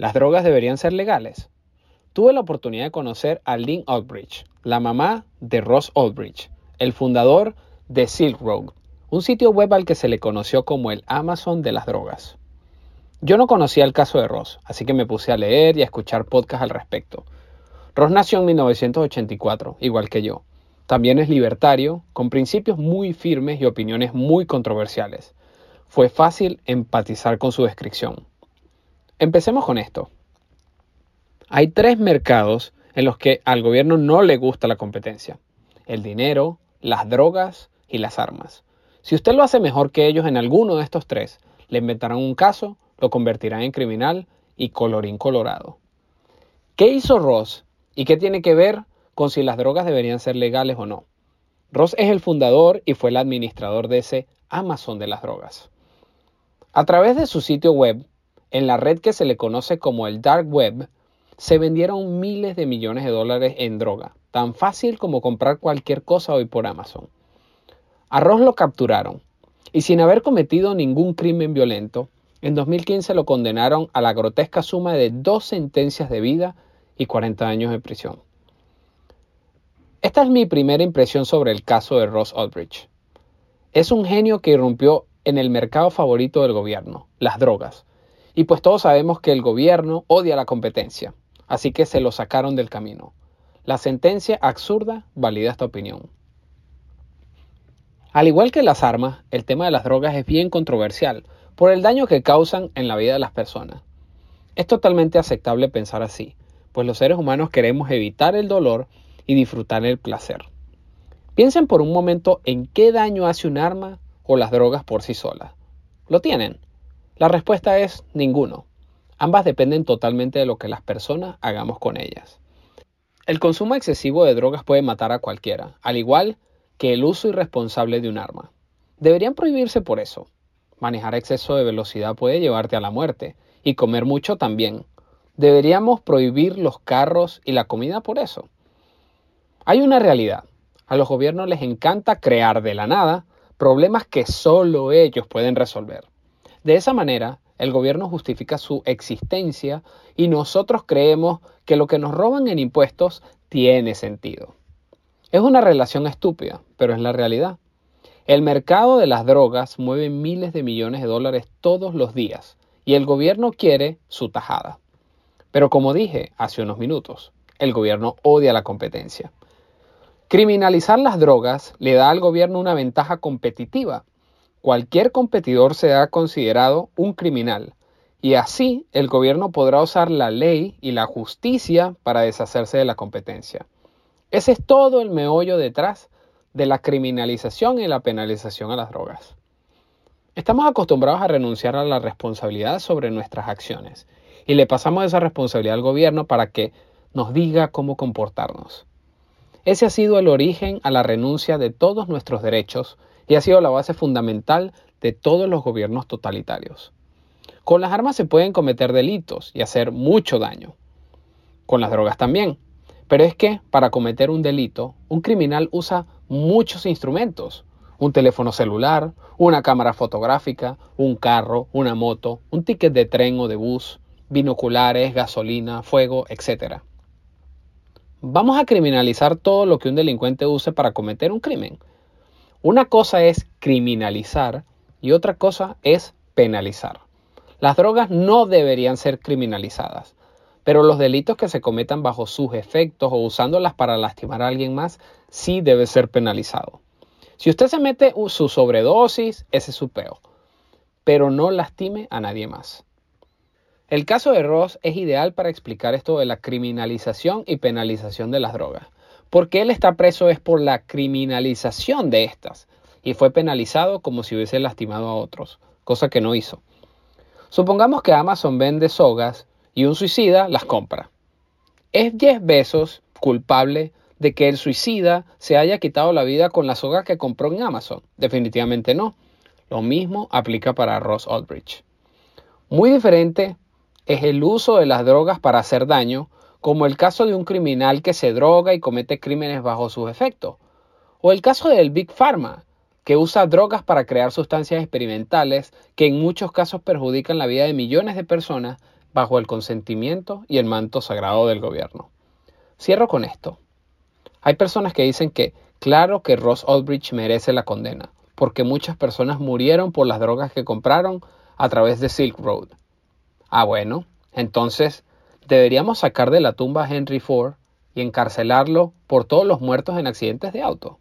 ¿Las drogas deberían ser legales? Tuve la oportunidad de conocer a Lynn Aldrich, la mamá de Ross Aldrich, el fundador de Silk Road, un sitio web al que se le conoció como el Amazon de las drogas. Yo no conocía el caso de Ross, así que me puse a leer y a escuchar podcasts al respecto. Ross nació en 1984, igual que yo. También es libertario, con principios muy firmes y opiniones muy controversiales. Fue fácil empatizar con su descripción. Empecemos con esto. Hay tres mercados en los que al gobierno no le gusta la competencia. El dinero, las drogas y las armas. Si usted lo hace mejor que ellos en alguno de estos tres, le inventarán un caso, lo convertirán en criminal y colorín colorado. ¿Qué hizo Ross y qué tiene que ver con si las drogas deberían ser legales o no? Ross es el fundador y fue el administrador de ese Amazon de las drogas. A través de su sitio web, en la red que se le conoce como el Dark Web, se vendieron miles de millones de dólares en droga, tan fácil como comprar cualquier cosa hoy por Amazon. A Ross lo capturaron y sin haber cometido ningún crimen violento, en 2015 lo condenaron a la grotesca suma de dos sentencias de vida y 40 años de prisión. Esta es mi primera impresión sobre el caso de Ross Aldrich. Es un genio que irrumpió en el mercado favorito del gobierno, las drogas, y pues todos sabemos que el gobierno odia la competencia, así que se lo sacaron del camino. La sentencia absurda valida esta opinión. Al igual que las armas, el tema de las drogas es bien controversial por el daño que causan en la vida de las personas. Es totalmente aceptable pensar así, pues los seres humanos queremos evitar el dolor y disfrutar el placer. Piensen por un momento en qué daño hace un arma o las drogas por sí solas. ¿Lo tienen? La respuesta es ninguno. Ambas dependen totalmente de lo que las personas hagamos con ellas. El consumo excesivo de drogas puede matar a cualquiera, al igual que el uso irresponsable de un arma. Deberían prohibirse por eso. Manejar exceso de velocidad puede llevarte a la muerte, y comer mucho también. Deberíamos prohibir los carros y la comida por eso. Hay una realidad. A los gobiernos les encanta crear de la nada problemas que solo ellos pueden resolver. De esa manera, el gobierno justifica su existencia y nosotros creemos que lo que nos roban en impuestos tiene sentido. Es una relación estúpida, pero es la realidad. El mercado de las drogas mueve miles de millones de dólares todos los días y el gobierno quiere su tajada. Pero como dije hace unos minutos, el gobierno odia la competencia. Criminalizar las drogas le da al gobierno una ventaja competitiva cualquier competidor será considerado un criminal y así el gobierno podrá usar la ley y la justicia para deshacerse de la competencia. Ese es todo el meollo detrás de la criminalización y la penalización a las drogas. Estamos acostumbrados a renunciar a la responsabilidad sobre nuestras acciones y le pasamos esa responsabilidad al gobierno para que nos diga cómo comportarnos. Ese ha sido el origen a la renuncia de todos nuestros derechos y ha sido la base fundamental de todos los gobiernos totalitarios. Con las armas se pueden cometer delitos y hacer mucho daño. Con las drogas también. Pero es que para cometer un delito, un criminal usa muchos instrumentos. Un teléfono celular, una cámara fotográfica, un carro, una moto, un ticket de tren o de bus, binoculares, gasolina, fuego, etc. Vamos a criminalizar todo lo que un delincuente use para cometer un crimen. Una cosa es criminalizar y otra cosa es penalizar. Las drogas no deberían ser criminalizadas, pero los delitos que se cometan bajo sus efectos o usándolas para lastimar a alguien más sí debe ser penalizado. Si usted se mete su sobredosis, ese es su peo, pero no lastime a nadie más. El caso de Ross es ideal para explicar esto de la criminalización y penalización de las drogas porque él está preso es por la criminalización de estas y fue penalizado como si hubiese lastimado a otros, cosa que no hizo. Supongamos que Amazon vende sogas y un suicida las compra. ¿Es 10 besos culpable de que el suicida se haya quitado la vida con la soga que compró en Amazon? Definitivamente no. Lo mismo aplica para Ross Aldrich. Muy diferente es el uso de las drogas para hacer daño como el caso de un criminal que se droga y comete crímenes bajo sus efectos, o el caso del Big Pharma, que usa drogas para crear sustancias experimentales que en muchos casos perjudican la vida de millones de personas bajo el consentimiento y el manto sagrado del gobierno. Cierro con esto. Hay personas que dicen que claro que Ross Aldrich merece la condena, porque muchas personas murieron por las drogas que compraron a través de Silk Road. Ah, bueno, entonces deberíamos sacar de la tumba a Henry Ford y encarcelarlo por todos los muertos en accidentes de auto.